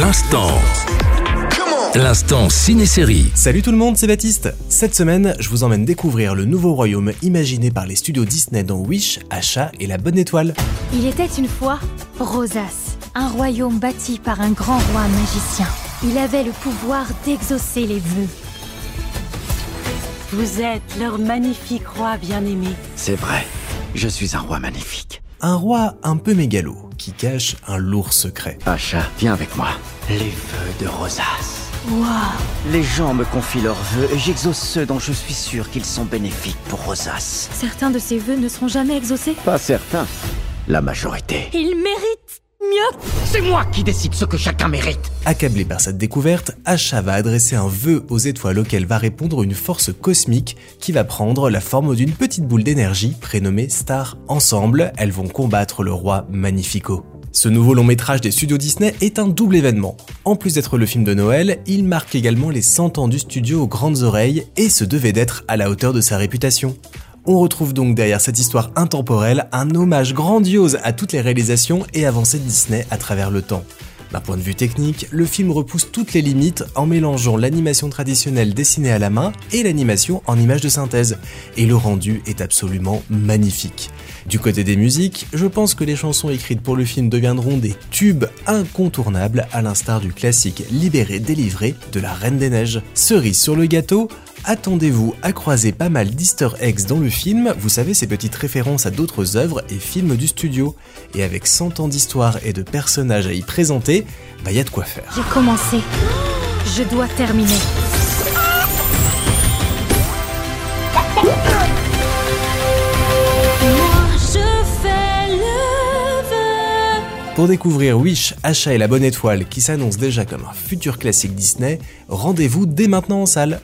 L'instant. L'instant ciné-série. Salut tout le monde, c'est Baptiste. Cette semaine, je vous emmène découvrir le nouveau royaume imaginé par les studios Disney dans Wish, Achat et la Bonne Étoile. Il était une fois Rosas, un royaume bâti par un grand roi magicien. Il avait le pouvoir d'exaucer les vœux. Vous êtes leur magnifique roi bien-aimé. C'est vrai, je suis un roi magnifique. Un roi un peu mégalo qui cache un lourd secret. Pacha, viens avec moi. Les vœux de Rosas. Waouh Les gens me confient leurs vœux et j'exauce ceux dont je suis sûr qu'ils sont bénéfiques pour Rosas. Certains de ces vœux ne seront jamais exaucés. Pas certains. La majorité. Il mérite C'est moi qui décide ce que chacun mérite. Accablé par cette découverte, Achat va adresser un vœu aux étoiles auquel va répondre une force cosmique qui va prendre la forme d'une petite boule d'énergie prénommée Star. Ensemble, elles vont combattre le roi Magnifico. Ce nouveau long métrage des studios Disney est un double événement. En plus d'être le film de Noël, il marque également les 100 ans du studio aux grandes oreilles et se devait d'être à la hauteur de sa réputation. On retrouve donc derrière cette histoire intemporelle un hommage grandiose à toutes les réalisations et avancées de Disney à travers le temps. D'un point de vue technique, le film repousse toutes les limites en mélangeant l'animation traditionnelle dessinée à la main et l'animation en images de synthèse, et le rendu est absolument magnifique. Du côté des musiques, je pense que les chansons écrites pour le film deviendront des tubes incontournables à l'instar du classique Libéré délivré de la Reine des Neiges. Cerise sur le gâteau, attendez-vous à croiser pas mal d'easter eggs dans le film, vous savez ces petites références à d'autres œuvres et films du studio. Et avec 100 ans d'histoire et de personnages à y présenter, bah y a de quoi faire. J'ai commencé. Je dois terminer. Pour découvrir Wish, Achat et la Bonne Étoile qui s'annonce déjà comme un futur classique Disney, rendez-vous dès maintenant en salle.